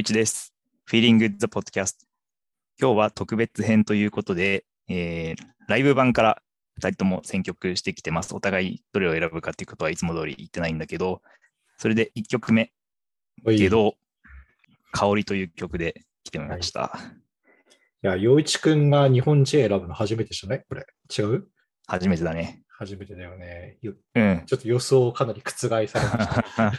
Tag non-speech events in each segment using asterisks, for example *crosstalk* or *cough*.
一です。Feeling Good the Podcast。今日は特別編ということで、えーライブ版から2人とも選曲してきてます。お互いどれを選ぶかっていうことはいつも通り言ってないんだけど、それで1曲目、いけど、香りという曲で来てみました。いや、陽一くんが日本人選ぶの初めてじゃない？これ。違う？初めてだね。初めてだよね。ようん。ちょっと予想をかなり覆されました。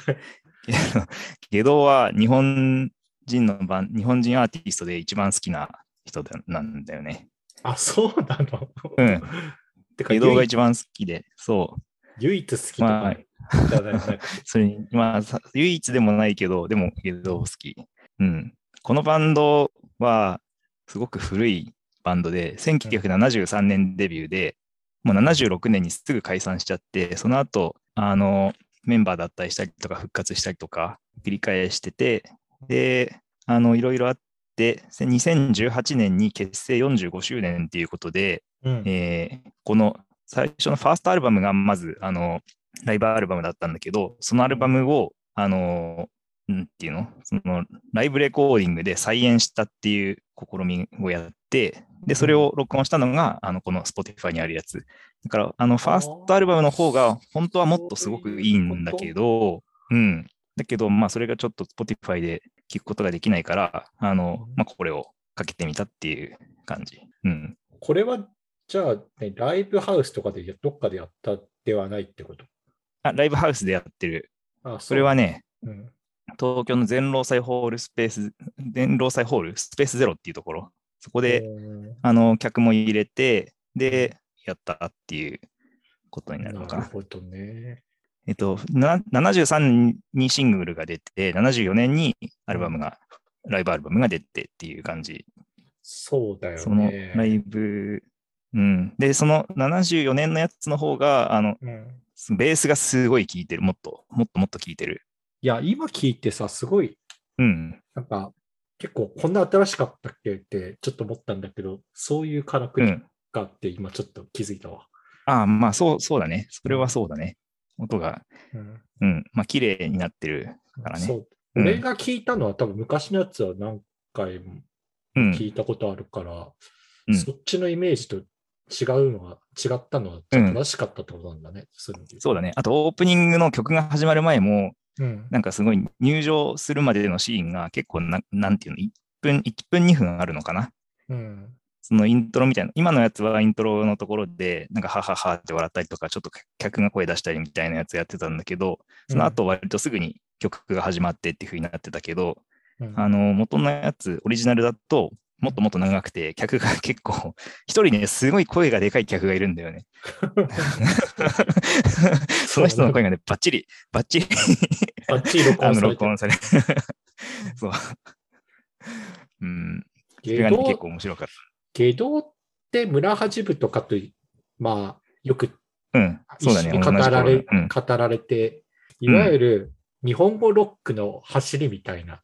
*laughs* ゲドは日本人のバン、日本人アーティストで一番好きな人だなんだよね。あ、そうなの？うん。*laughs* てかゲドが唯一番好きで、そう。唯一好きとまあかじゃないなんかそれに、まあ、さ唯一でもないけど、でも、ゲド好き。うん。このバンドは、すごく古いバンドで、1973年デビューで、もう76年にすぐ解散しちゃって、その後、あの、メンバーだったりしたりとか、復活したりとか、繰り返してて、で、あの、いろいろあって、2018年に結成45周年っていうことで、うんえーこの最初のファーストアルバムがまずあのライブアルバムだったんだけど、そのアルバムを、あのなんていうの？そのライブレコーディングで再演したっていう試みをやって、で、それを録音したのが、あのこの Spotify にあるやつ。だから、あの、ファーストアルバムの方が、本当はもっとすごくいいんだけど、うん。だけど、まあ、それがちょっと Spotify で聞くことができないから、あの、まあ、これをかけてみたっていう感じ。うん。これは、じゃあ、ね、ライブハウスとかでやどっかでやったではないってこと？あ、ライブハウスでやってる。あ、それはね、うん、東京の全労祭ホールスペース、全労祭ホールスペースゼロっていうところ、そこで、うんあの、客も入れて、で、やったっていうことになるのかな。なるほどね。えっと、な73年にシングルが出て、74年にアルバムが、ライブアルバムが出てっていう感じ。そうだよね。そのライブ、うん。で、その74年のやつの方が、あの、うん、ベースがすごい効いてる。もっと、もっともっと効いてる。いや、今聞いてさ、すごい、うん。なんか、結構こんな新しかったっけってちょっと思ったんだけど、そういうからくりうん。があって今ちょっと気づいたわ。ああ、まあ、そう、そうだね。それはそうだね。音が、うんうん。まあ、綺麗になってるからね。そう。うん俺が聞いたのは多分昔のやつは何回もうん。聞いたことあるから、うんそっちのイメージと違うのが、違ったのは正しかったってことなんだね。そういうので言そうだね。あと、オープニングの曲が始まる前も、うん。なんかすごい入場するまでのシーンが結構な、なんていうの、1分、1分2分あるのかな？うん。そのイントロみたいな、今のやつはイントロのところで、なんかはははって笑ったりとか、ちょっと客が声出したりみたいなやつやってたんだけど、その後割とすぐに曲が始まってっていう風になってたけど、うん、あの、元のやつ、オリジナルだと、もっともっと長くて、客が結構、一人ね、すごい声がでかい客がいるんだよね。*laughs* その人の声がね、バッチリ、バッチリ、バッチリ録音されて *laughs* そう。うん。それゲがね、結ド構面白かっゲドって村八部とかと、まあ、よく。一緒に語られ。語られて、いわゆる日本語ロックの走りみたいな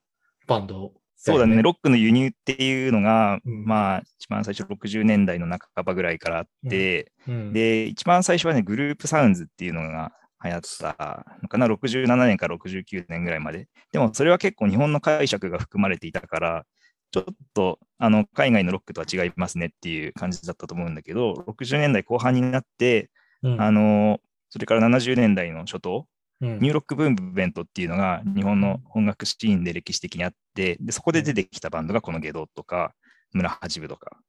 バンド、そうだね。。ロックの輸入っていうのが、うんまあ、一番最初60年代の半ばぐらいからあって、うん、で、一番最初はね、グループサウンズっていうのが流行ったのかな、67年から69年ぐらいまで。でも、それは結構日本の解釈が含まれていたから、ちょっとあの海外のロックとは違いますねっていう感じだったと思うんだけど、60年代後半になって、うん。あのそれから70年代の初頭、うん。ニューロックムーブメントっていうのが日本の音楽シーンで歴史的にあって、でそこで出てきたバンドがこの外道とか、村八分とかっ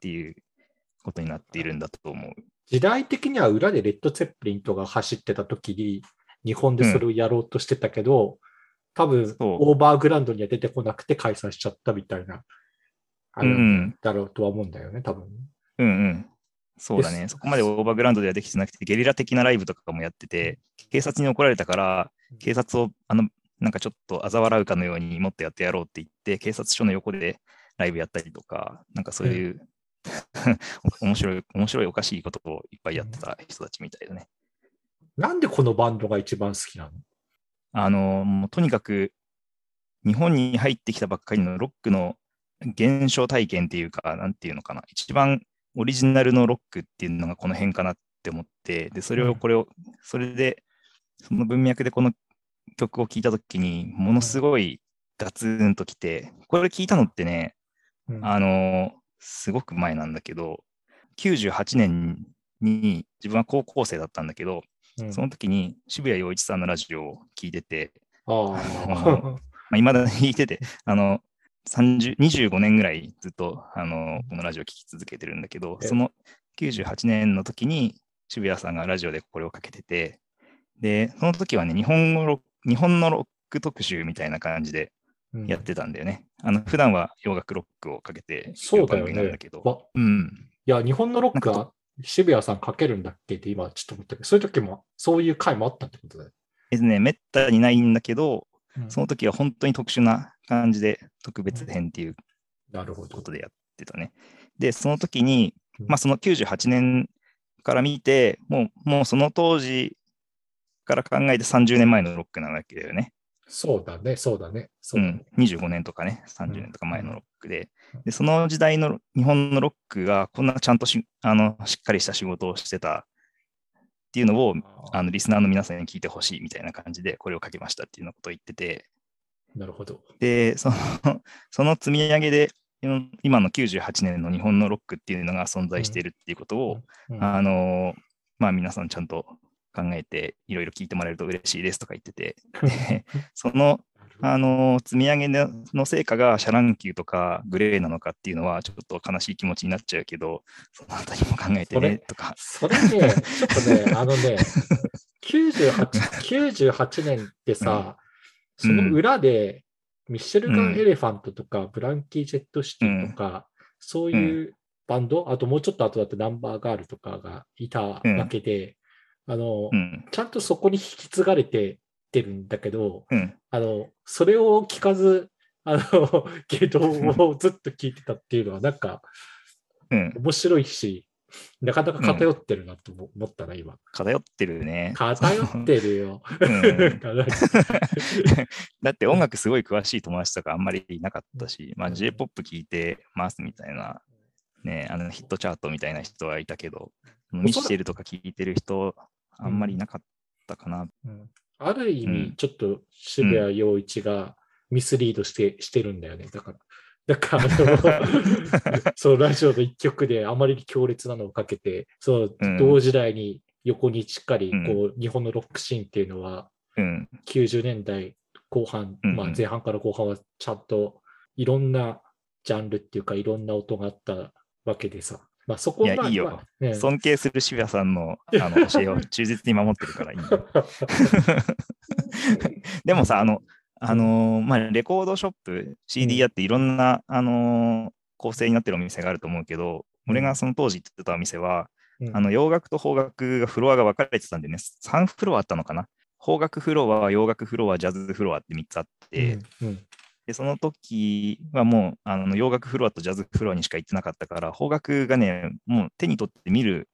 ていうことになっているんだと思う。時代的には裏でレッド・ツェッペリンとか走ってた時に、日本でそれをやろうとしてたけど、多分、オーバーグラウンドには出てこなくて解散しちゃったみたいな、あるうんんだろうとは思うんだよね、多分。うんうん。そうだでね。そこまでオーバーグラウンドではできてなくて、ゲリラ的なライブとかもやってて、警察に怒られたから、警察を、あの、なんかちょっと嘲笑うかのようにもっとやってやろうって言って、警察署の横でライブやったりとか、なんかそういう、*laughs* 面白い、面白いおかしいことをいっぱいやってた人たちみたいだね。なんでこのバンドが一番好きなの？あの、もうとにかく、日本に入ってきたばっかりのロックの現象体験っていうか、なんていうのかな、一番オリジナルのロックっていうのがこの辺かなって思って、で、それを、うんこれを、それで、その文脈でこの曲を聴いたときに、ものすごいガツンときて、これ聞いたのってね、うん。あの、すごく前なんだけど、98年に自分は高校生だったんだけど、うん。その時に渋谷陽一さんのラジオを聞いてて、あまだに聞いてて、あの、30 25年ぐらいずっとあのこのラジオ聞き続けてるんだけど、えその98年の時に渋谷さんがラジオでこれをかけてて、で、その時はね、日本のロック日本のロック特集みたいな感じであ、やってたんだよね。あの普段は洋楽ロックをかけてそうだよね。なんだけど、わうん。いや、日本のロックは渋谷さんかけるんだっけって今ちょっと思ったけど、そういう時も、そういう回もあったってことだよ。えっとね、めったにないんだけど、うんその時は本当に特殊な感じで特別編っていうなるほどこ。とでやってたね。で、その時に、うんまあその98年から見て、もうもうその当時から考えて30年前のロックなわけだよね。そうだね、そうだね。そうね。ん、25年とかね、30年とか前のロックで。うん。で、その時代の日本のロックがこんなちゃんとしあのしっかりした仕事をしてたっていうのをあのリスナーの皆さんに聞いてほしいみたいな感じでこれを書きましたっていうようなことを言ってて、なるほど。で、その *laughs* その積み上げで今の98年の日本のロックっていうのが存在しているっていうことを、うん。あのまあ皆さんちゃんと考えていろいろ聞いてもらえると嬉しいですとか言ってて、で *laughs* そのあの積み上げの成果がシャ乱Q とか GLAY なのかっていうのはちょっと悲しい気持ちになっちゃうけど、そのあたりも考えてねとか。それね、ちょっとね、*laughs* あのね、98, 98年ってさ、その裏で、ミッシェルガン・エレファントとか、ブランキー・ジェット・シティとか、そういうバンド、あともうちょっと後だってナンバーガールとかがいたわけで、あの、うん。ちゃんとそこに引き継がれてってるんだけど、うん。あの、それを聞かず、あの、*laughs* ゲドをずっと聞いてたっていうのは、なんか、うん。面白いし、なかなか偏ってるなと思思ったな、今。偏ってるね。偏ってるよ。うん *laughs* だって音楽すごい詳しい友達とかあんまりいなかったし、まあ、J-POP 聞いてますみたいな、ね、あのヒットチャートみたいな人はいたけど、ミシェルとか聞いてる人あんまりいなかったかな。うんある意味、うんちょっと渋谷陽一がミスリードして,、してるんだよね。だから、だからあの、*laughs* そう、ラジオの一曲であまりに強烈なのをかけて、そう、うん同時代に横にしっかり、うんこう、日本のロックシーンっていうのは、うん。90年代後半、うんうんまあ、前半から後半はちゃんといろんなジャンルっていうかいろんな音があったわけでさ。まあそこは、いやいいよ。まあね尊敬する渋谷さんのあの *laughs* 教えを忠実に守ってるからいいよ。*laughs* でもさ、あの、あのーまあ、レコードショップ、CD 屋っていろんな、あのー構成になってるお店があると思うけど、俺がその当時行ってたお店は、うん。あの洋楽と邦楽がフロアが分かれてたんでね、3フロアあったのかな。邦楽フロア、洋楽フロア、ジャズフロアって3つあって、うん。うんでその時はもうあの洋楽フロアとジャズフロアにしか行ってなかったから、邦楽がね、もう手に取って見る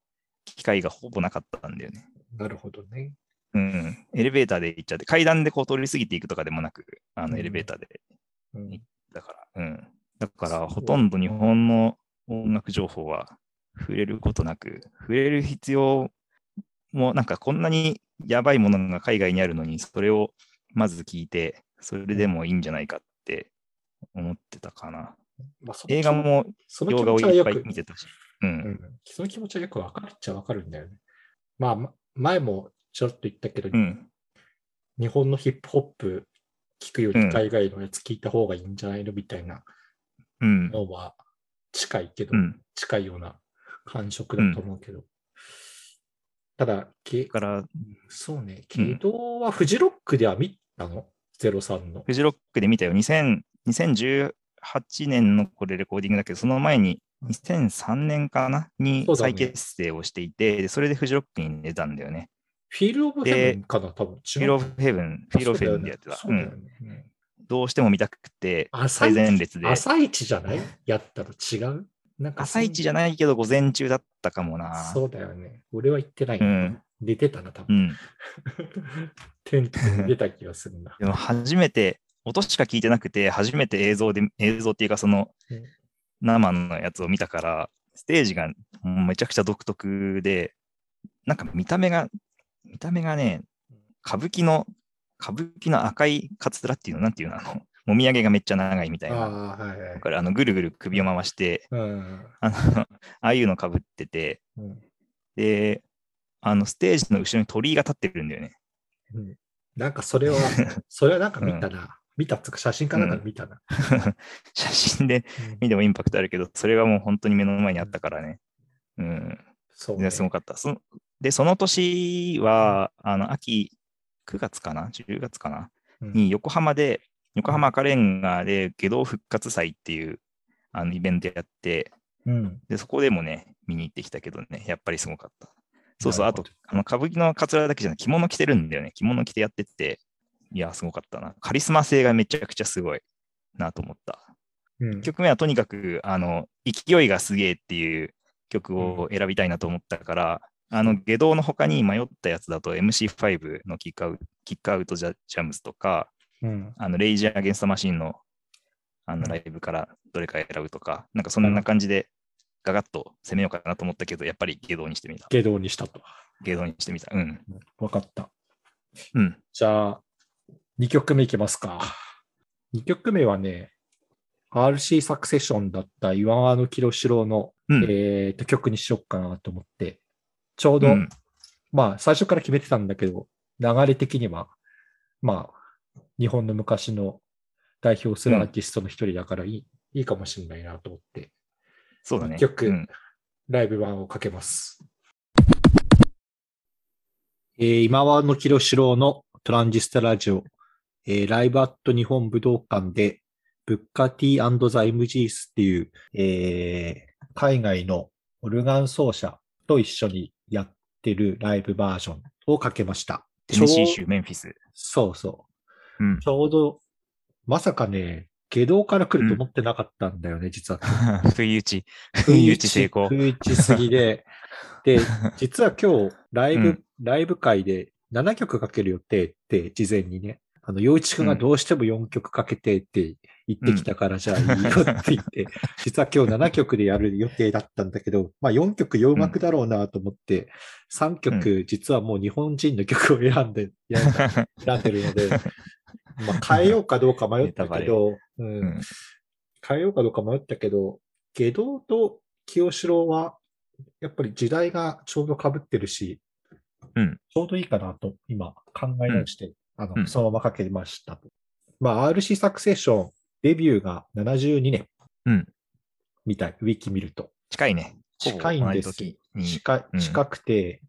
機会がほぼなかったんだよね。なるほどね。うん、エレベーターで行っちゃって、階段でこう通り過ぎていくとかでもなく、あうんのエレベーターで、うんだから、うん。だから、ほとんど日本の音楽情報は触れることなく、触れる必要も、なんかこんなにやばいものが海外にあるのに、それをまず聞いて、それでもいいんじゃないかって思ってたかな。まあ映画もその気洋画をいっぱ持ちはよくい見てたし。う。うんんその気持ちはよくわかるっちゃわかるんだよね。まあ、ま前もちょっと言ったけど、うん。日本のヒップホップ聞くよりうん海外のやつ聞いた方がいいんじゃないのみたいなうん。のは近いけど、うん。近いような感触だと思うけど。ただ、けだから、そうね、うん軌道はフジロックでは見たの？?03 の。フジロックで見たよ。2000 2018年のこれレコーディングだけど、その前に2003年かな？に再結成をしていて、でそれでフジロックに出たんだよね。 Field of Heavenかな？多分。 Field of Heaven、Field of Heaven でやってた。どうしても見たくて、朝最前列で。朝一じゃない？やったら違う？なんか朝一じゃゃないけど、午前中だったかもな。そうだよね。俺は行ってない。うん。出てたな、多う分。ん。*laughs* テントに出た気がするな。*laughs* でも初めて、音しか聞いてなくて、初めて映像で、映像っていうかそのうん生のやつを見たから、ステージがめちゃくちゃ独特で、なんか見た目が、見た目がね、歌舞伎の、歌舞伎の赤いカツラっていうの、なんていうの、あの、もみあげがめっちゃ長いみたいな。ああ、はいはいだ。からあのぐるぐる首を回して、うん。あのああいうのかぶってて、うんで、あのステージの後ろに鳥居が立ってるんだよね。うんなんかそれは、*laughs* それはなんか見たな。見たっつうか写真かなんかで見たな。*laughs* 写真でうん見てもインパクトあるけど、それがもう本当に目の前にあったからね。うん。そうねね、すごかった。そで、その年は、あの、秋、9月かな ?10 月かな？うんに横浜で、横浜赤レンガで下道復活祭っていうあのイベントやって、うん。で、そこでもね、見に行ってきたけどね、やっぱりすごかった。そうそう、あと、あの歌舞伎のカツラだけじゃなく着物着てるんだよね。着物着てやってて、いや、すごかったな。カリスマ性がめちゃくちゃすごいなと思った。うん1曲目はとにかく、あの、勢いがすげえっていう曲を選びたいなと思ったから、あの、下道の他に迷ったやつだと MC5 のキックアウトキックアウトジャジャムスとか、うん。あの、レイジー・アゲンスト・マシンのあのうんライブからどれか選ぶとか、なんかそんな感じでガガッと攻めようかなと思ったけど、やっぱり下道にしてみた。下道にしたと。下道にしてみた。うん。わかった。うん。じゃあ、2曲目いきますか。2曲目はね、RC サクセションだった岩間の清志郎の、うん。えーと曲にしよっかなと思って、ちょうど、うんまあ、最初から決めてたんだけど、流れ的には、まあ、日本の昔の代表するアーティストの一人だからいい,、いいかもしれないなと思って、そうだね。一曲うんライブ版をかけます。えー今はの清志郎のトランジスタラジオ、えーライブアット日本武道館で、ブッカティーザ・イムジースっていう、えー海外のオルガン奏者と一緒にやってるライブバージョンをかけました。テネシー州メンフィス。そうそう。うん。ちょうど、まさかね、下道から来ると思ってなかったんだよね、実は。*laughs* 不意打ち。不意打ち成功。不意打ちすぎで。*laughs* で、実は今日、ライブ、うんライブ会で7曲かける予定って、事前にね、あの、洋一くんがどうしても4曲かけてって言ってきたから、じゃあいいよって言って、*laughs* 実は今日7曲でやる予定だったんだけど、まあ4曲洋楽だろうなと思って、3曲、実はもう日本人の曲を選んで、や選んでるので、まあ変えようかどうか迷ったけど、うん。うん。変えようかどうか迷ったけど、下道と清志郎は、やっぱり時代がちょうど被ってるし、うん。ちょうどいいかなと今考え直して、あの、うん。そのままかけましたと。まあ、RC サクセッション、デビューが72年。うん。みたい、ウィキ見ると。近いね。近いんです。近いうん。近くて、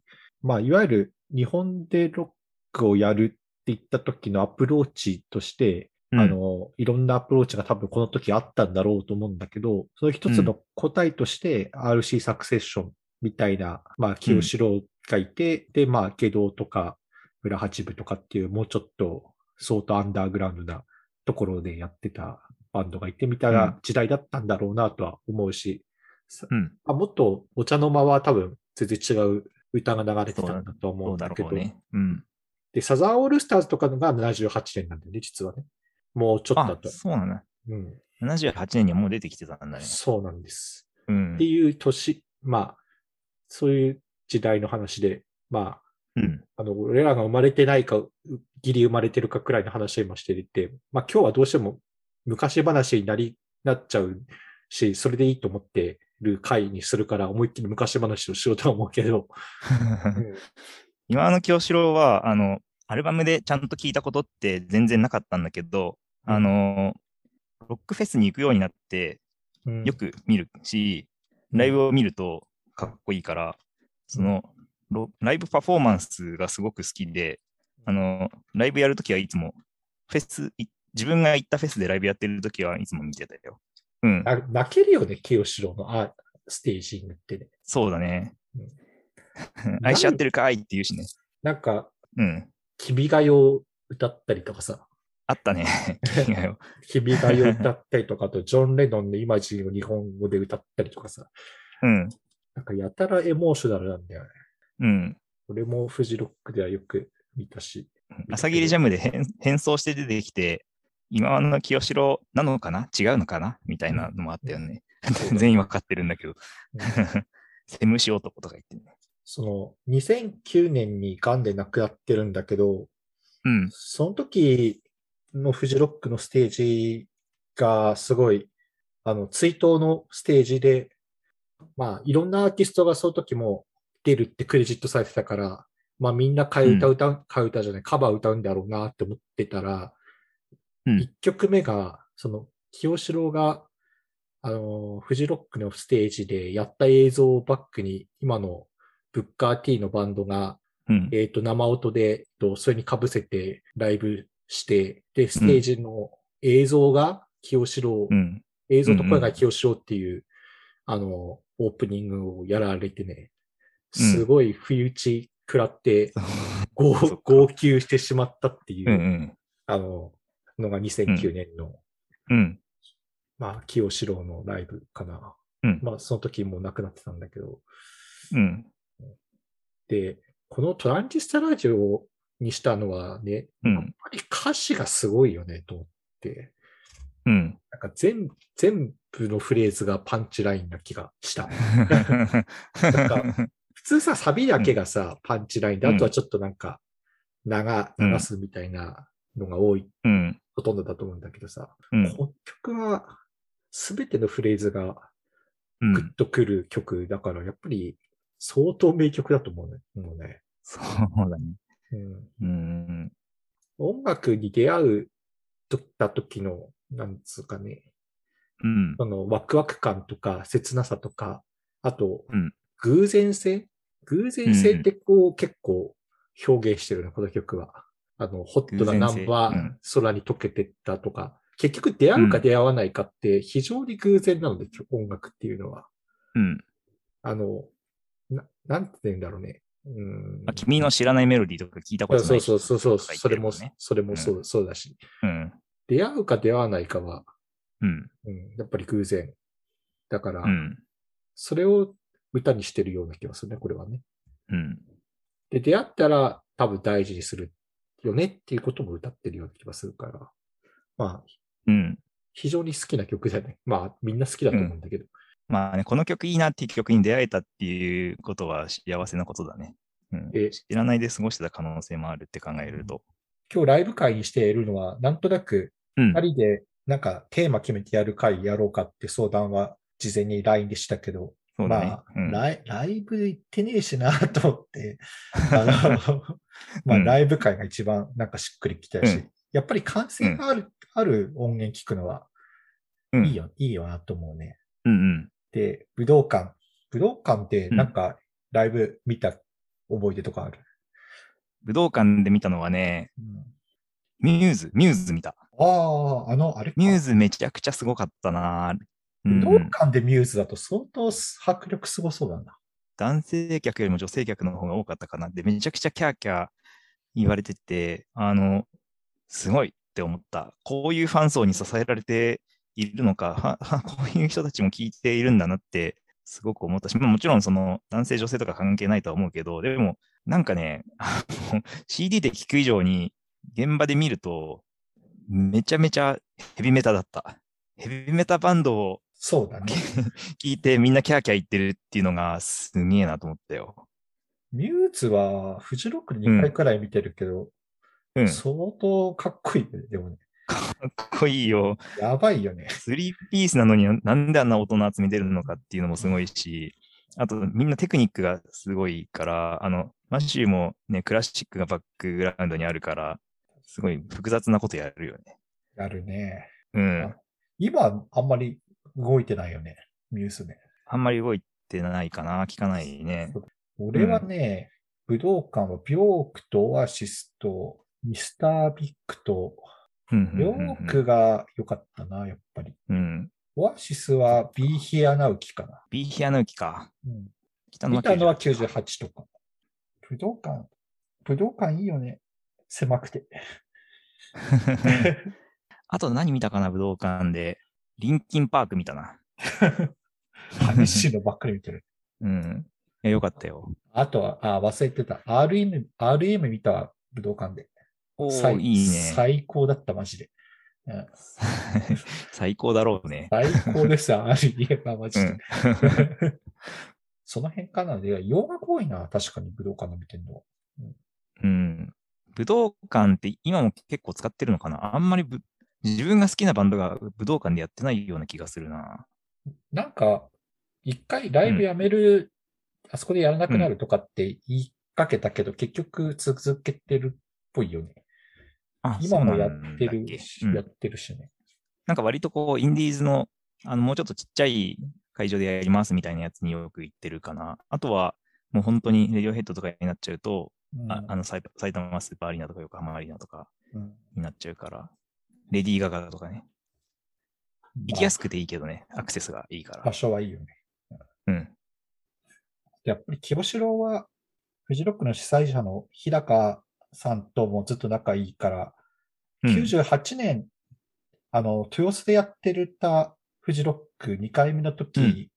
まあ、いわゆる日本でロックをやるって言った時のアプローチとして、うんあの、いろんなアプローチが多分この時あったんだろうと思うんだけど、その一つの答えとして、RC サクセッションみたいな、まあ、清志郎がいて、で、まあ、下道とか、裏八部とかっていう、もうちょっと、相当アンダーグラウンドなところでやってたバンドがいてみたいな時代だったんだろうなとは思うし、うん。あもっとお茶の間は多分全然違う歌が流れてたんだと思どうんだだけど、ろうね。うん。で、サザンオールスターズとかのが78年なんだよね、実はね。もうちょっとあ後、。そうなんだ。うん。78年にはもう出てきてたんだね。そうなんです。うんって。いう年、まあ、そういう時代の話で、まうん。あ、あの、俺らが生まれてないか、うギリ生まれてるかくらいの話を今していて、まあ今日はどうしても昔話になり、なっちゃうし、それでいいと思ってる回にするから思いっきり昔話をしようとは思うけど、*laughs* うん今の清志郎は、あの、アルバムでちゃんと聞いたことって全然なかったんだけど、あの、ロックフェスに行くようになって、うんよく見るし、ライブを見るとかっこいいから、その、ロライブパフォーマンスがすごく好きで、あの、ライブやるときはいつも、フェス、い自分が行ったフェスでライブやってるときはいつも見てたよ。うん、あ泣けるよね、清志郎のあステージになってね。そうだねうん。*laughs* 愛し合ってるかいって言うしね。なんか、うん。君が代を歌ったりとかさ、あったね。*laughs* 君が代歌ったりとか、あとジョン・レノンのイマジンを日本語で歌ったりとかさ、うん。なんかやたらエモーショナルなんだよね。うん。俺もフジロックではよく見たし。朝霧ジャムで変変装して出てきて、今の清志郎なのかな？違うのかな？みたいなのもあったよね。*laughs* 全員わかってるんだけど。*laughs* セムシ男とか言ってね。その、2009年に癌で亡くなってるんだけど、うん。その時のフジロックのステージがすごい、あの、追悼のステージで、まあ、いろんなアーティストがその時も出るってクレジットされてたから、まあみんな替え歌歌う、替え歌じゃない、カバー歌うんだろうなって思ってたら、うん一曲目が、その、清志郎が、あの、フジロックのステージでやった映像をバックに、今のブッカー T のバンドが、うん。えっ、と、生音で、えっとそれに被せてライブして、で、ステージの映像が清志郎、うん。映像と声が清志郎っていう、あの、オープニングをやられてね、すごい不意打ち食らって、号そっか号泣してしまったっていう、うんうん。あの、のが2009年の、うん。まあ、清志郎のライブかな。うんまあ、その時もう亡くなってたんだけど、うん。で、このトランジスタラジオにしたのはね、うん。やっぱり歌詞がすごいよね、と思って。うん。なんか全、全部のフレーズがパンチラインな気がした。*laughs* 普通さ、サビだけがさ、パンチラインで、うんあとはちょっとなんか、流、流すみたいなのが多い、うん。ほとんどだと思うんだけどさ、うん。この曲は、すべてのフレーズがうん。グッとくる曲だから、やっぱり相当名曲だと思うね。もうねそうだね。うん、うん。音楽に出会うとった時の、なんつうかね、うん。そのワクワク感とか切なさとか、あとうん、偶然性？偶然性ってこう結構表現してるね、この曲は。あの、ホットなナンバー空に溶けてったとか、結局出会うか出会わないかって非常に偶然なので、音楽っていうのは。うん。あの、ななんて言うんだろうね。うんまあ、君の知らないメロディーとか聞いたことないそうそうそうそう、それも。それもそう、そうだし。うん。出会うか出会わないかは、うん。うん、やっぱり偶然。だから、うん。それを歌にしてるような気がするね、これはね。うん。で、出会ったら多分大事にするよねっていうことも歌ってるような気がするから。まあ、うん。非常に好きな曲だね。まあ、みんな好きだと思うんだけど。まあね、この曲いいなっていう曲に出会えたっていうことは幸せなことだね。うん、え知らないで過ごしてた可能性もあるって考えると。今日ライブ会にしているのは、なんとなくうん二。人でなんかテーマ決めてやる会やろうかって相談は事前に LINE でしたけど、ね。まあ、うんライ、ライブ行ってねえしなと思って、あの、*laughs* *laughs* まあ、うんライブ会が一番なんかしっくりきたし、うんやっぱり感性がある、ある音源聞くのはうんいいよ、いいよなと思うね。うんうん。で、武道館。武道館ってなんかライブ見た覚え出とかある、武道館で見たのはね、うんミューズ、ミューズ見た。ああ、あの、あれかミューズめちゃくちゃすごかったな。うん武道館でミューズだと相当迫力すごそうだな。男性客よりも女性客の方が多かったかな。で、めちゃくちゃキャーキャー言われてて、あの、すごいって思った。こういうファン層に支えられているのか、は *laughs* はこういう人たちも聞いているんだなって、すごく思ったし、まあ、もちろんその男性女性とか関係ないとは思うけど、でも、なんかね、*laughs* CD で聞く以上に、現場で見ると、めちゃめちゃヘビメタだった。ヘビメタバンドをそうだね。*laughs* 聞いてみんなキャーキャー言ってるっていうのがすげえなと思ったよ。ミューズはフジロックで2回くらい見てるけど、うん。か相当かっこいいね。でもね、っこいいよ。やばいよね。スリーピースなのになんであんな音の集めてるのかっていうのもすごいし、あとみんなテクニックがすごいから、あの、マシューもね、クラシックがバックグラウンドにあるから、すごい複雑なことやるよね。やるね。うん。今、あんまり動いてないよね。ミューズね。あんまり動いてないかな、聞かないね。俺はね、武道館はビョークとオアシスとミスタービッグと、うんうんビョうんうんークが良かったな、やっぱり。うん。オアシスは Be Here Now 期かな。ビーヒアヌキか。うん来たのは見たのは98 98とか。武道館、武道館いいよね。狭くて。*laughs* あと何見たかな、武道館で。リンキンパーク見たな。激しいのばっかり見てる。*laughs* うん。いや、よかったよ。あとは、あ、忘れてた。RM、RM 見たわ武道館で。お最ー、いいね。最高だった、マジで。う *laughs* ん最高だろうね。*laughs* 最高ですよ、RM はマジで。うん。*laughs* その辺かなで、洋楽多いな、確かに武道館で見てるのは。うん。武道館って今も結構使ってるのかなあんまり自分が好きなバンドが武道館でやってないような気がするな。なんか、一回ライブやめる、うん、あそこでやらなくなるとかって言いかけたけど、うん、結局続けてるっぽいよね。あ今もやってるし、やってるしね。なんか割とこう、インディーズの、あの、もうちょっとちっちゃい会場でやりますみたいなやつによく行ってるかな。あとは、もう本当にレディオヘッドとかになっちゃうと、うん、ああの埼玉スーパーアリーナとか横浜アリーナとかになっちゃうから、うん、レディーガガとかね。行きやすくていいけどね、アクセスがいいから。場所はいいよね。うん。やっぱり木城は、フジロックの主催者の日高さんともずっと仲いいから、うん、98年、あの、豊洲でやってるたフジロック2回目の時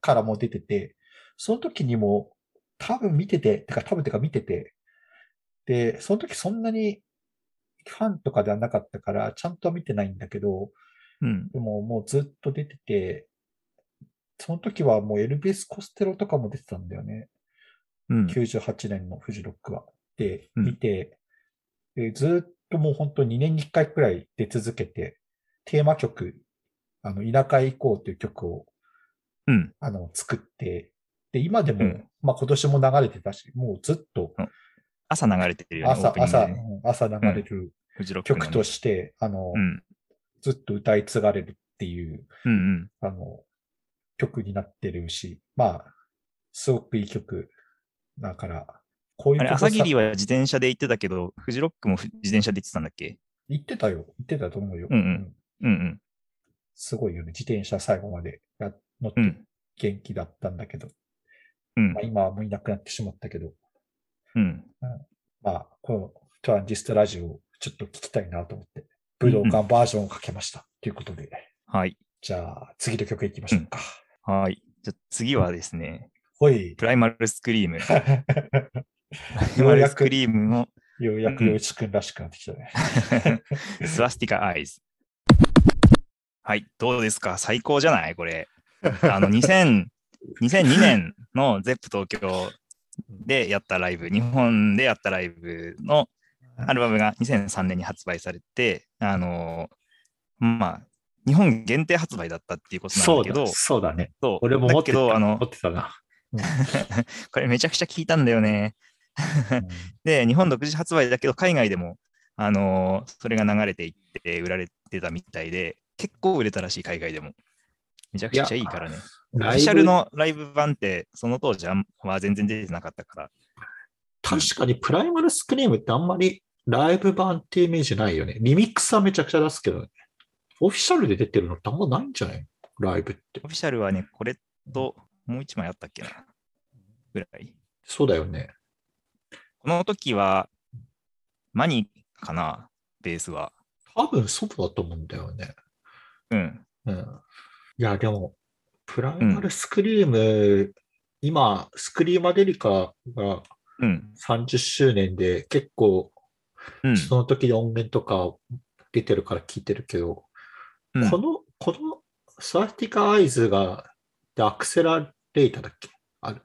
からも出てて、その時にも多分見てて、てか多分てか見てて、で、その時そんなにファンとかではなかったから、ちゃんとは見てないんだけど、うん、でももうずっと出てて、その時はもうエルビス・コステロとかも出てたんだよね。うん、98年のフジロックは。で、見て、うん、でずっともう本当2年に1回くらい出続けて、テーマ曲、あの、田舎へ行こうという曲を、うん、あの、作って、で、今でも、うん、まあ今年も流れてたし、もうずっと、朝流れてるよね。朝、朝、朝流れる曲として、あの、ずっと歌い継がれるっていう、うんうん、あの、曲になってるし、まあ、すごくいい曲だから、こういうあれ、朝霧は自転車で行ってたけど、フジロックも自転車で行ってたんだっけ？行ってたよ。行ってたと思うよ。うんうん。うんうん。すごいよね。自転車最後まで乗って元気だったんだけど。うん。まあ、今はもういなくなってしまったけど。うん。うん、まあ、このトランジストラジオをちょっと聞きたいなと思って、武道館バージョンをかけました。ということで。はい。じゃあ、次の曲いきましょうか。うん、はい。じゃ次はですね、ほい。プライマルスクリーム。*laughs* プライマルスクリームの。ようやくよいちくんらしくなってきたね。スワスティカアイズ。はい、どうですか最高じゃないこれ。あの、2000、2002年の ZEP 東京でやったライブ、日本でやったライブのアルバムが2003年に発売されて、あの、まあ、日本限定発売だったっていうことなんだけど、そうだね。そう俺も持ってたあの持ってたな。これめちゃくちゃ聞いたんだよね。で、日本独自発売だけど、海外でも、あのそれが流れていって売られてたみたいで、結構売れたらしい、海外でも。めちゃくちゃいいからね。オフィシャルのライブ版って、その当時は全然出てなかったから。確かにプライマルスクリームってあんまりライブ版ってイメージないよね。リミックスはめちゃくちゃ出すけどね。オフィシャルで出てるのってあんまないんじゃない？ライブって。オフィシャルはね、これともう一枚あったっけなぐらい。そうだよね。この時は、マニかなベースは。多分そうだと思うんだよね。うん。うん。いや、でも、プライマルスクリーム、うん、今、スクリーマデリカが30周年で結構、その時の音源とか出てるから聞いてるけど、うん、この、この Swastika Eyes が、 Accelerator だっけ？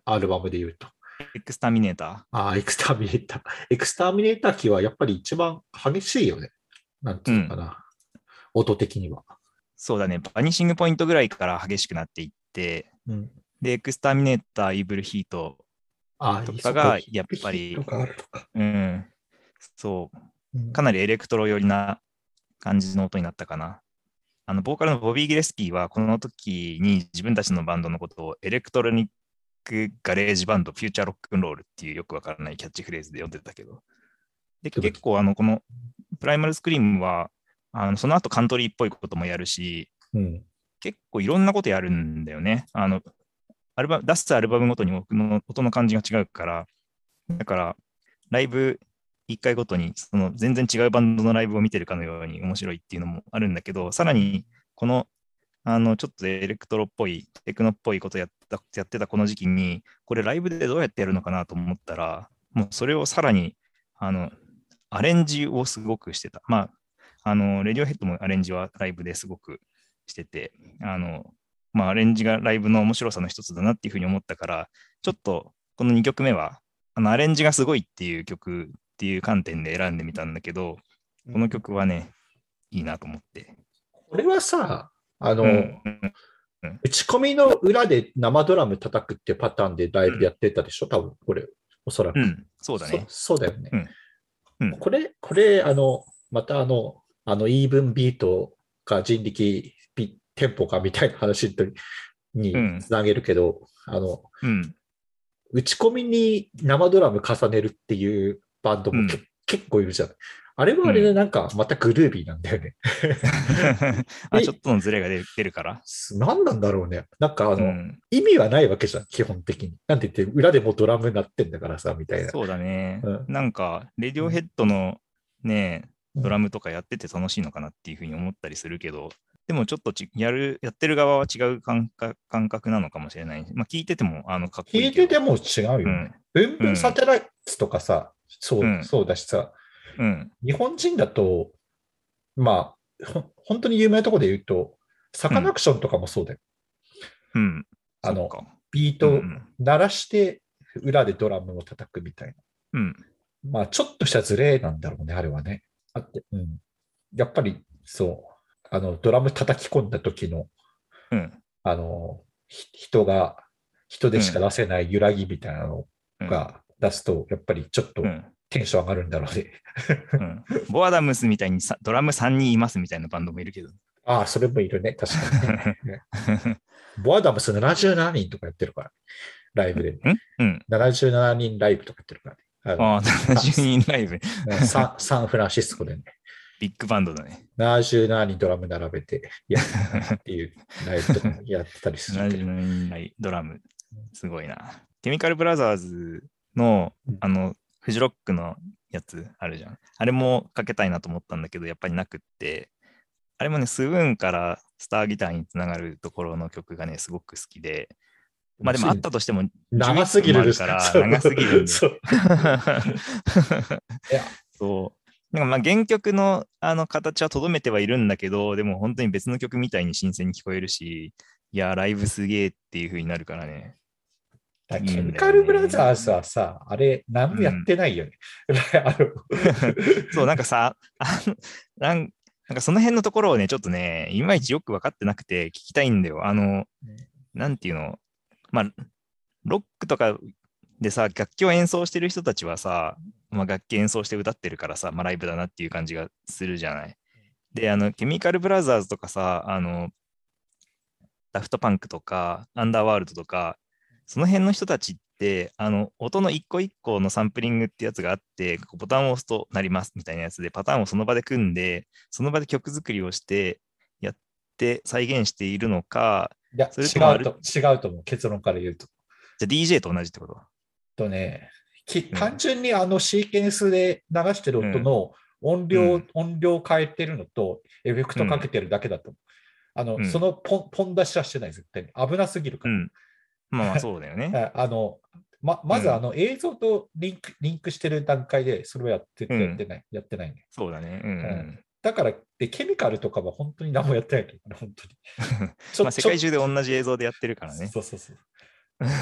アルバムで言うと。 Exterminator？ああ、 Exterminator。Exterminator 期はやっぱり一番激しいよね。なんていうのかな。うん、音的には。そうだね、 Vanishing Point ぐらいから激しくなっていって、うん、で、 Exterminator、Evil Heatとかがやっぱり、うん、そう、かなりエレクトロ寄りな感じの音になったかな。あの、ボーカルのボビー・ギレスキーは、この時に自分たちのバンドのことを electronic garage band、future rock 'n' roll っていうよくわからないキャッチフレーズで呼んでたけど、で結構、あの、このプライマルスクリームは、あのその後カントリーっぽいこともやるし、うん、結構いろんなことやるんだよね。あのアルバ出すアルバムごとに僕の音の感じが違うから、だから、ライブ1回ごとにその全然違うバンドのライブを見てるかのように面白いっていうのもあるんだけど、さらにこのあのちょっとエレクトロっぽい、テクノっぽいことやったやってたこの時期に、これライブでどうやってやるのかなと思ったら、もうそれをさらにあのアレンジをすごくしてた。まあ、あの、レディオヘッドもアレンジはライブですごくしてて、あの、まあ、アレンジがライブの面白さの一つだなっていうふうに思ったから、ちょっとこの2曲目は、あのアレンジがすごいっていう曲っていう観点で選んでみたんだけど、この曲はね、いいなと思って。これはさ、あの、うんうん打ち込みの裏で生ドラム叩くっていうパターンでライブやってたでしょ、多分これ、おそらく。うん、そうだね。そそうだよね。これ、これ、あの、またあの、あの、イーブンビートか人力ビテンポかみたいな話とにうんつなげるけど、あの、うん。打ち込みに生ドラム重ねるっていうバンドも結構いるじゃない。あれはあれでなんかまたグルービーなんだよね。*laughs* あ、ちょっとのズレが出るから？何なんだろうね。なんかあの、うん、意味はないわけじゃん、基本的に。なんて言って、裏でもドラムになってんだからさ、みたいな。そうだね。うんなんか、レディオヘッドのね、うんドラムとかやってて楽しいのかなっていうふうに思ったりするけど、でもちょっとちやる、やってる側は違う感覚感覚なのかもしれない。まあ聞いててもあのかっこい聞いけど。いてても違うよね。ブンブンサテライツとかさ、そう、うんそうだしさ、うん。日本人だと、まあ、ほ本当に有名なところで言うと、サカナクションとかもそうだよ。うん。あのビート鳴らして、裏でドラムを叩くみたいな。うん。まあ、ちょっとしたズレなんだろうね、あれはね。あって、うん。やっぱり、そう、あの、ドラム叩き込んだ時の、うん。あの、ひ人が、人でしか出せない揺らぎみたいなのうん。が出すと、やっぱりちょっとうんテンション上がるんだろうね。うんボアダムスみたいにさドラム3人いますみたいなバンドもいるけど。ああ、それもいるね、確かにね。*laughs* ボアダムス77人とかやってるから、ライブで。ん？うん。77人ライブとかやってるからね。あのああ、70人ライブ。サンサンフランシスコでね。ビッグバンドだね。77人ドラム並べてやるっていうライブとかやってたりするけど。70人ライドラム。すごいな。ケミカルブラザーズのうん、あの、フジロックのやつあるじゃん。あれもかけたいなと思ったんだけど、やっぱりなくって、あれもね、スウーンからスターギターにつながるところの曲がね、すごく好きで、まあでもあったとしても、長すぎる11分もあるから *laughs* 長すぎるんだよ。そ *laughs* ういや。そう。なんかまあ原曲のあの形はとどめてはいるんだけど、でも本当に別の曲みたいに新鮮に聞こえるし、いや、ライブすげえっていう風になるからね。だケミカルブラザーズはさ、あれ、何もやってないよね。*laughs* あの *laughs* そう、なんかさ、あのなんなんかその辺のところをね、ちょっとね、いまいちよく分かってなくて聞きたいんだよ。あの、なんていうの、まあ、ロックとかでさ、楽器を演奏してる人たちはさ、まあ、楽器演奏して歌ってるからさ、まあ、ライブだなっていう感じがするじゃない。で、あの、ケミカルブラザーズとかさ、あの、ダフトパンクとか、アンダーワールドとか、その辺の人たちって、あの、音の一個一個のサンプリングってやつがあって、ボタンを押すとなりますみたいなやつで、パターンをその場で組んで、その場で曲作りをして、やって再現しているのか、いや、それ違うと、違うと思う。結論から言うと。じゃあ DJ と同じってこと？とね、単純にあのシーケンスで流してる音の音量、うん音量を変えてるのと、エフェクトかけてるだけだと思う。あの、うんそのポンポン出しはしてない、絶対に。危なすぎるから。うん。まあまあそうだよね。あ *laughs* あの、ま、まずうんあの映像とリンクリンクしてる段階でそれをやってうんやってない、やってないね。そうだね。うんうん。だから、で、ケミカルとかは本当に何もやってないと思う、*laughs* 本当に。ち *laughs* まあ世界中で同じ映像でやってるからね。そうそうそう。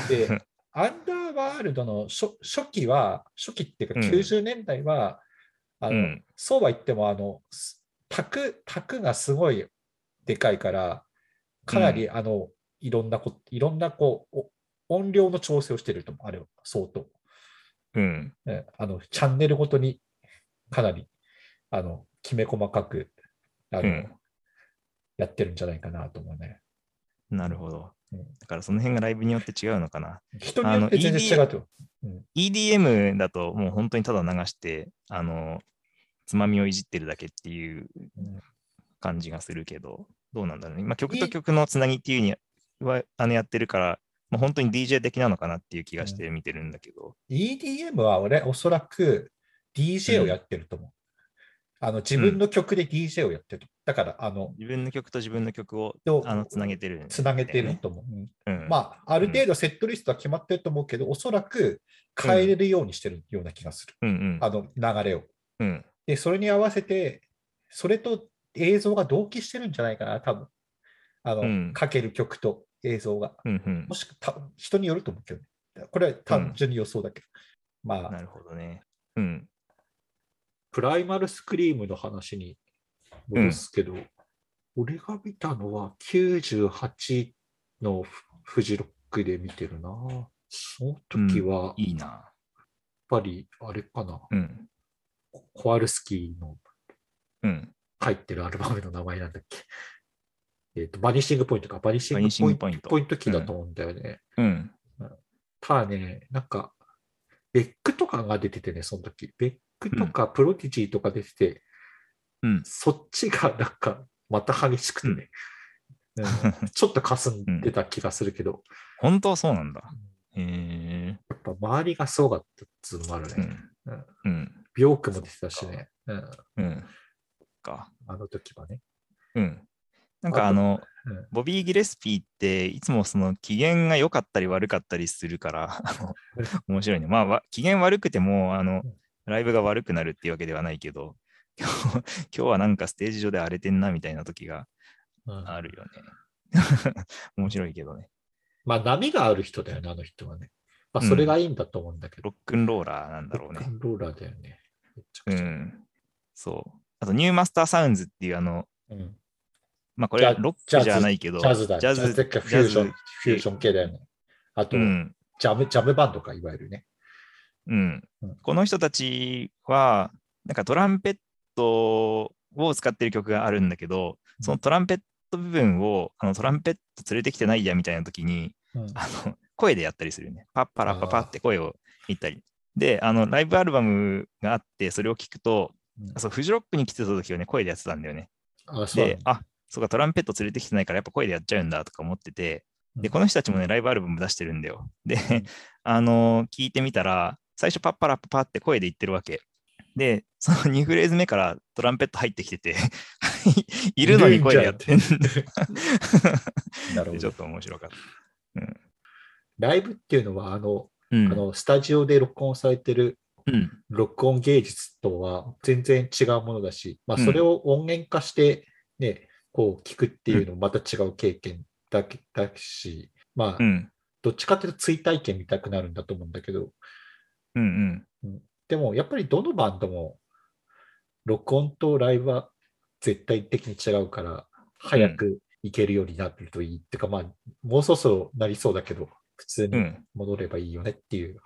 で、アンダーワールドの初初期は、初期っていうかうん90年代は、あのうんそうは言っても、あの、す卓、卓がすごいでかいから、かなり、あの、いろんなこ、いろんなこう、お音量の調整をしてると思う、あれは、相当。うん。ねあの、チャンネルごとにかなり、あの、きめ細かく、あの、うんやってるんじゃないかなと思うね。なるほどうん。だからその辺がライブによって違うのかな。人によって全然違うと。EDM だともう本当にただ流して、あの、つまみをいじってるだけっていううん感じがするけど、どうなんだろうね。まあ、曲と曲のつなぎっていうにはあのやってるから、もう本当に DJ 的なのかなっていう気がして見てるんだけど。EDM は俺、おそらく DJ をやってると思う。あの自分の曲で DJ をやってると。だから、あの、自分の曲と自分の曲をとあのつなげてるね、つなげてると思う。うんうん。まあ、ある程度セットリストは決まってると思うけど、おそらく変えれるようにしてるような気がする。うんうん。あの流れを。うん。で、それに合わせて、それと映像が同期してるんじゃないかな、多分。あの、うんかける曲と映像が。うんうんもしくは人によると思うけどね。これは単純に予想だけど。まあ、なるほどね。うん。プライマルスクリームの話に戻すけど、俺が見たのは98のフジロックで見てるな。その時は、やっいいな。ぱりあれかな、うん。コワルスキーのうん。入ってるアルバムの名前なんだっけ。えっ、と、バニッシングポイントか。バニッシングポイントグポイント。キーだと思うんだよね。うん。ただね、なんか、ベックとかが出ててね、その時。ベックとかプロティジーとか出てて、うん。そっちがなんか、また激しくてね、うんちょっと霞んでた気がするけど、本当そうなんだ。うんへえ。やっぱ周りがすごかったっつうのもあるね。うん。うんうん。ビョークも出てたしね、うん、うん。か。あの時はね。うん。なんかあの、うんボビー・ギレスピーっていつもその機嫌が良かったり悪かったりするから、面白いね。まあわ、機嫌悪くても、あのうん、ライブが悪くなるっていうわけではないけど、*laughs* 今日今日はなんかステージ上で荒れてんなみたいな時がうんあるよね。*laughs* 面白いけどね。まあ波がある人だよね、あの人はね。まあそれがいいんだと思うんだけど。ロックンローラーなんだろうねロック。ンローラーだよね。う。ん。そう。あと、ニューマスターサウンズっていうあの、うんまあこれはロックじゃないけど、ジャズだ。ジャズ、かフュージョン、フュージョン系だよね。あと、うん。ジャム、ジャムバンドか、いわゆるね。うんうん。この人たちは、なんかトランペットを使ってる曲があるんだけど、そのトランペット部分をあのトランペット連れてきてないやみたいな時に、うんあの声でやったりするよね。パッパラッパパって声を言ったり。で、あのライブアルバムがあって、それを聞くと、うんそうフジロックに来てた時はね、声でやってたんだよね。あ、そうで、あそうか、トランペット連れてきてないから、やっぱ声でやっちゃうんだとか思ってて、で、うんこの人たちもね、ライブアルバム出してるんだよ。で、んあの聞いてみたら、最初パッパラッパパって声で言ってるわけ。で、その2フレーズ目からトランペット入ってきてて、*laughs* いるのに声でやってんだ。なるほど *laughs* ちょっ。と面白かった。ライブっていうのは、あの、うん。あのスタジオで録音されてるうん。録音芸術とは全然違うものだし、まあ、うんそれを音源化して、ね、こう聞くっていうのもまた違う経験だけだし、まあう、ん。どっちかっていうと追体験見たくなるんだと思うんだけど、うん。うん。でもやっぱりどのバンドも録音とライブは絶対的に違うから、早く行けるようになってるといい。っていうか、まあ、もうそろそろなりそうだけど、普通にうん。戻ればいいよねっていう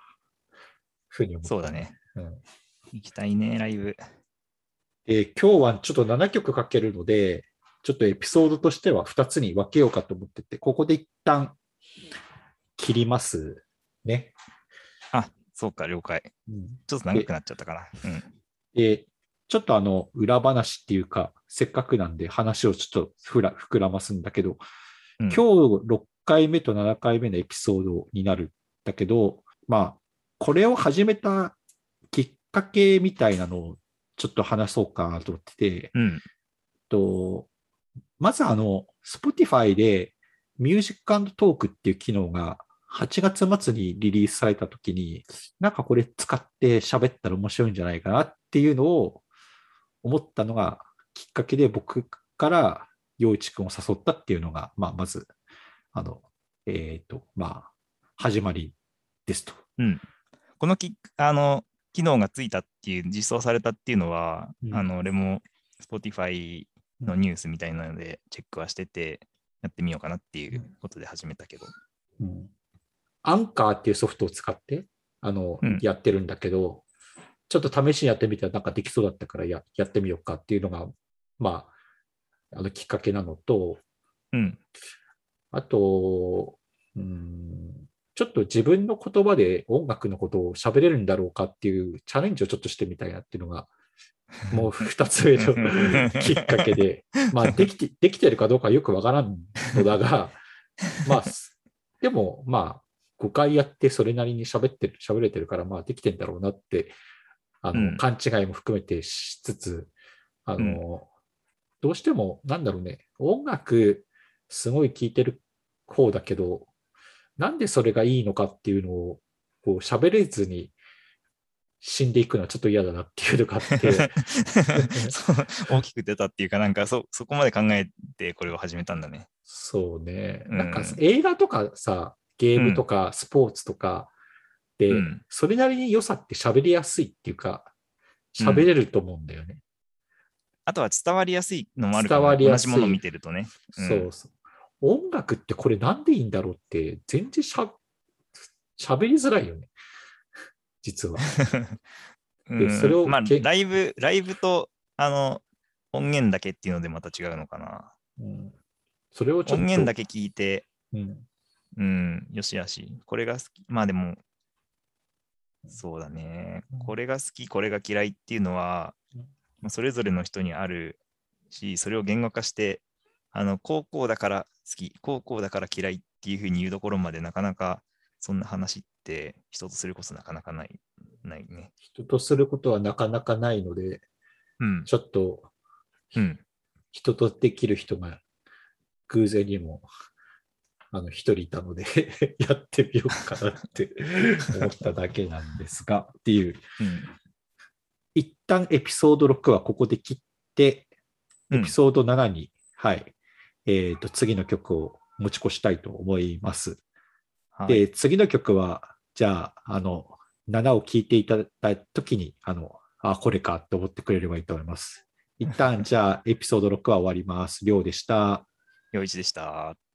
ふうに思ったそうだ。ね。うん行きたいね、ライブ。えー今日はちょっと7曲かけるので、ちょっとエピソードとしては2つに分けようかと思ってて、ここで一旦切りますね。あ、そうか、了解。うんちょっと長くなっちゃったかな。うん。で、ちょっとあの、裏話っていうか、せっかくなんで話をちょっとふら膨らますんだけど、うん今日6回目と7回目のエピソードになるんだけど、まあ、これを始めたきっかけみたいなのをちょっと話そうかなと思ってて、うん。と、まずあの、Spotify でミュージックトークっていう機能が8月末にリリースされたときに、なんかこれ使って喋ったら面白いんじゃないかなっていうのを思ったのがきっかけで僕から陽一くんを誘ったっていうのが、まあ、まず、あの、えっ、と、まあ、始まりですと。うん。このき、あの、機能がついたっていう、実装されたっていうのは、うんあの、俺も Spotify のニュースみたいなのでチェックはしてて、やってみようかなっていうことで始めたけど。うんアンカーっていうソフトを使って、あの、うんやってるんだけど、ちょっと試しにやってみたらなんかできそうだったからややってみようかっていうのが、まあ、あのきっかけなのと、うん。あと、うん、ちょっと自分の言葉で音楽のことを喋れるんだろうかっていうチャレンジをちょっとしてみたいなっていうのが、もう二つ目の *laughs* きっかけで、まあ、できて、できてるかどうかよくわからんのだが、まあ、すでも、まあ、5回やってそれなりに喋ってる、喋れてるから、まあ、できてんだろうなって、あの、うん。勘違いも含めてしつつ、あの、どうしても、なんだろうね、音楽、すごい聴いてる方だけど、なんでそれがいいのかっていうのを、こう、喋れずに死んでいくのはちょっと嫌だなっていうのがあって、*laughs* 大きく出たっていうか、なんかそそこまで考えてこれを始めたんだね。そうね。うんなんか映画とかさ、ゲームとかスポーツとかで、うんそれなりに良さって喋りやすいっていうか、喋れると思うんだよね。あとは伝わりやすいのもあるかも伝わりやすい同じものを見てるとね。うんそうそう。音楽ってこれなんでいいんだろうって、全然しゃ喋りづらいよね。実は。*laughs* うんそれをまあ、けライブ、ライブと、あの、音源だけっていうのでまた違うのかな。うん、それをちょっと。音源だけ聞いて、うんうん、よしあし。これが好き。まあでも、そうだねうん。これが好き、これが嫌いっていうのはうん、まあそれぞれの人にあるし、それを言語化して、あの、高校だから好き、高校だから嫌いっていうふうに言うところまでなかなか、そんな話って人とすることなかなかない、ないね。人とすることはなかなかないので、うん。ちょっとうん。人とできる人が偶然にもあの一人いたので *laughs* やってみようかなって *laughs* 思っただけなんですがっていううん。一旦エピソード6はここで切ってうんエピソード7に、はいえー、と次の曲を持ち越したいと思います。はいで次の曲はじゃああの7を聴いていただいた時にあのあこれかと思ってくれればいいと思います。一旦 *laughs* じゃあエピソード6は終わります。りょうでした。陽一でした。